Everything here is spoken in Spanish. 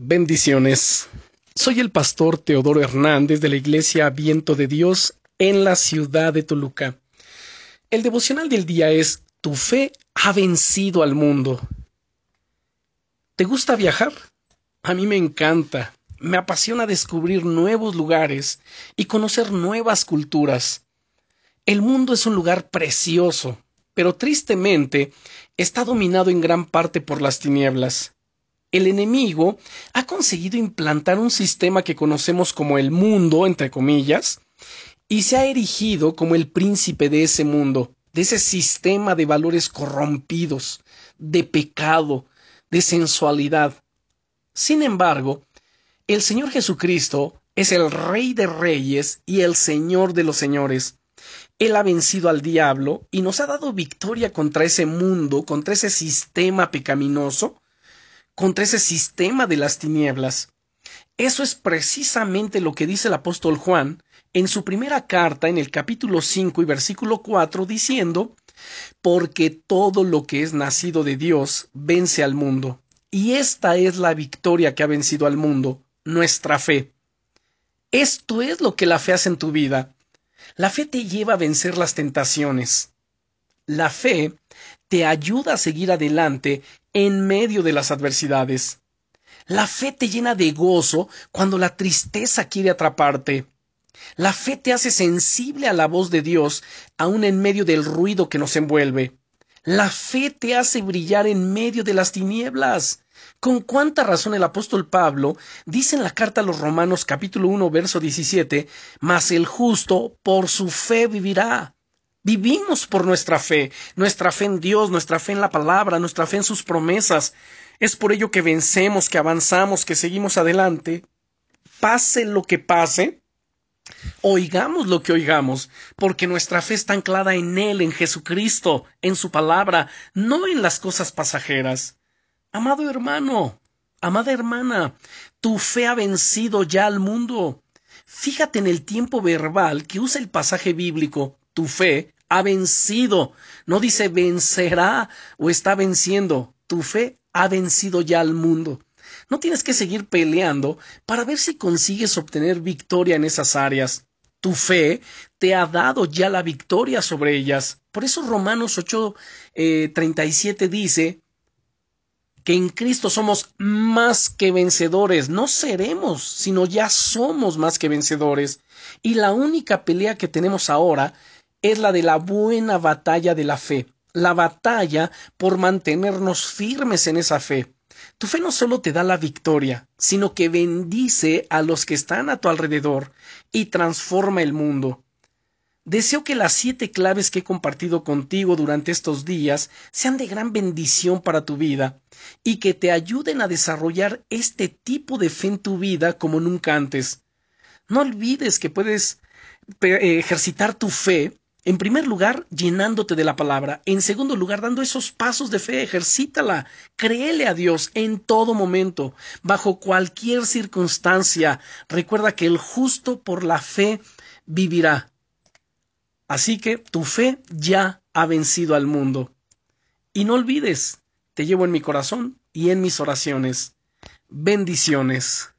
Bendiciones. Soy el pastor Teodoro Hernández de la Iglesia Viento de Dios en la ciudad de Toluca. El devocional del día es Tu fe ha vencido al mundo. ¿Te gusta viajar? A mí me encanta. Me apasiona descubrir nuevos lugares y conocer nuevas culturas. El mundo es un lugar precioso, pero tristemente está dominado en gran parte por las tinieblas el enemigo ha conseguido implantar un sistema que conocemos como el mundo, entre comillas, y se ha erigido como el príncipe de ese mundo, de ese sistema de valores corrompidos, de pecado, de sensualidad. Sin embargo, el Señor Jesucristo es el Rey de Reyes y el Señor de los Señores. Él ha vencido al diablo y nos ha dado victoria contra ese mundo, contra ese sistema pecaminoso, contra ese sistema de las tinieblas. Eso es precisamente lo que dice el apóstol Juan en su primera carta en el capítulo 5 y versículo 4 diciendo, porque todo lo que es nacido de Dios vence al mundo. Y esta es la victoria que ha vencido al mundo, nuestra fe. Esto es lo que la fe hace en tu vida. La fe te lleva a vencer las tentaciones. La fe te ayuda a seguir adelante en medio de las adversidades. La fe te llena de gozo cuando la tristeza quiere atraparte. La fe te hace sensible a la voz de Dios, aun en medio del ruido que nos envuelve. La fe te hace brillar en medio de las tinieblas. Con cuánta razón el apóstol Pablo dice en la carta a los Romanos capítulo 1 verso 17, mas el justo por su fe vivirá. Vivimos por nuestra fe, nuestra fe en Dios, nuestra fe en la palabra, nuestra fe en sus promesas. Es por ello que vencemos, que avanzamos, que seguimos adelante. Pase lo que pase, oigamos lo que oigamos, porque nuestra fe está anclada en Él, en Jesucristo, en su palabra, no en las cosas pasajeras. Amado hermano, amada hermana, tu fe ha vencido ya al mundo. Fíjate en el tiempo verbal que usa el pasaje bíblico, tu fe ha vencido. No dice vencerá o está venciendo. Tu fe ha vencido ya al mundo. No tienes que seguir peleando para ver si consigues obtener victoria en esas áreas. Tu fe te ha dado ya la victoria sobre ellas. Por eso Romanos 8, eh, dice que en Cristo somos más que vencedores. No seremos, sino ya somos más que vencedores. Y la única pelea que tenemos ahora es la de la buena batalla de la fe, la batalla por mantenernos firmes en esa fe. Tu fe no solo te da la victoria, sino que bendice a los que están a tu alrededor y transforma el mundo. Deseo que las siete claves que he compartido contigo durante estos días sean de gran bendición para tu vida y que te ayuden a desarrollar este tipo de fe en tu vida como nunca antes. No olvides que puedes eh, ejercitar tu fe en primer lugar, llenándote de la palabra. En segundo lugar, dando esos pasos de fe, ejercítala. Créele a Dios en todo momento, bajo cualquier circunstancia. Recuerda que el justo por la fe vivirá. Así que tu fe ya ha vencido al mundo. Y no olvides, te llevo en mi corazón y en mis oraciones. Bendiciones.